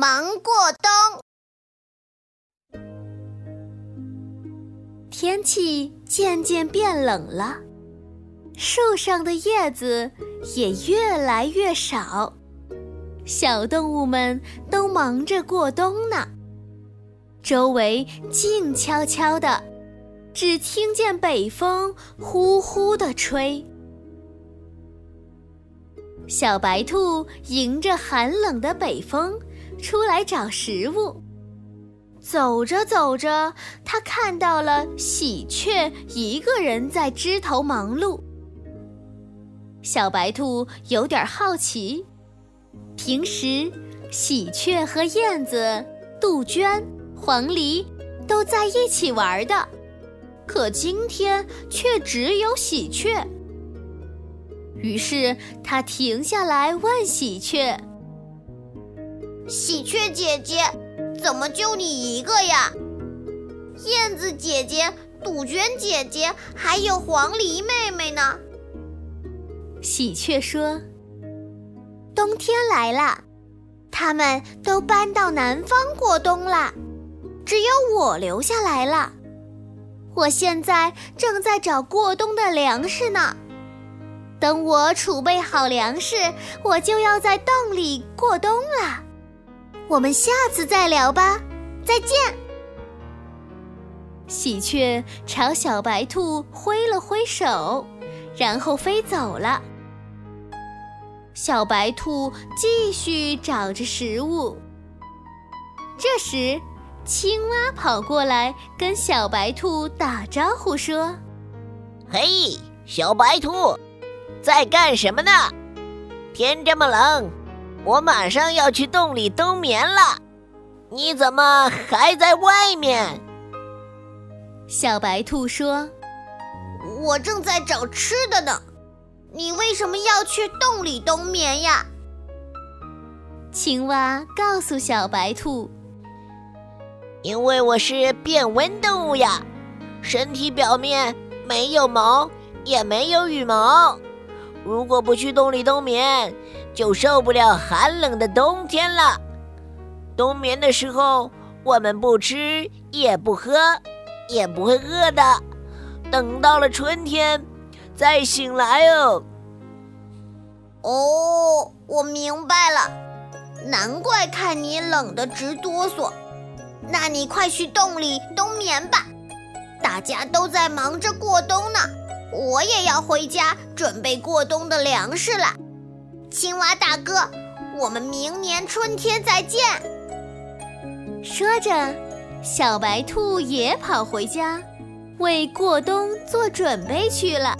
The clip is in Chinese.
忙过冬。天气渐渐变冷了，树上的叶子也越来越少，小动物们都忙着过冬呢。周围静悄悄的，只听见北风呼呼地吹。小白兔迎着寒冷的北风出来找食物。走着走着，他看到了喜鹊一个人在枝头忙碌。小白兔有点好奇，平时喜鹊和燕子、杜鹃、黄鹂都在一起玩的，可今天却只有喜鹊。于是他停下来问喜鹊：“喜鹊姐姐。”怎么就你一个呀？燕子姐姐、杜鹃姐姐，还有黄鹂妹妹呢？喜鹊说：“冬天来了，他们都搬到南方过冬了，只有我留下来了。我现在正在找过冬的粮食呢。等我储备好粮食，我就要在洞里过冬了。”我们下次再聊吧，再见。喜鹊朝小白兔挥了挥手，然后飞走了。小白兔继续找着食物。这时，青蛙跑过来跟小白兔打招呼说：“嘿，小白兔，在干什么呢？天这么冷。”我马上要去洞里冬眠了，你怎么还在外面？小白兔说：“我正在找吃的呢。你为什么要去洞里冬眠呀？”青蛙告诉小白兔：“因为我是变温动物呀，身体表面没有毛，也没有羽毛。如果不去洞里冬眠。”就受不了寒冷的冬天了。冬眠的时候，我们不吃也不喝，也不会饿的。等到了春天，再醒来哦。哦，我明白了，难怪看你冷得直哆嗦。那你快去洞里冬眠吧。大家都在忙着过冬呢，我也要回家准备过冬的粮食了。青蛙大哥，我们明年春天再见。说着，小白兔也跑回家，为过冬做准备去了。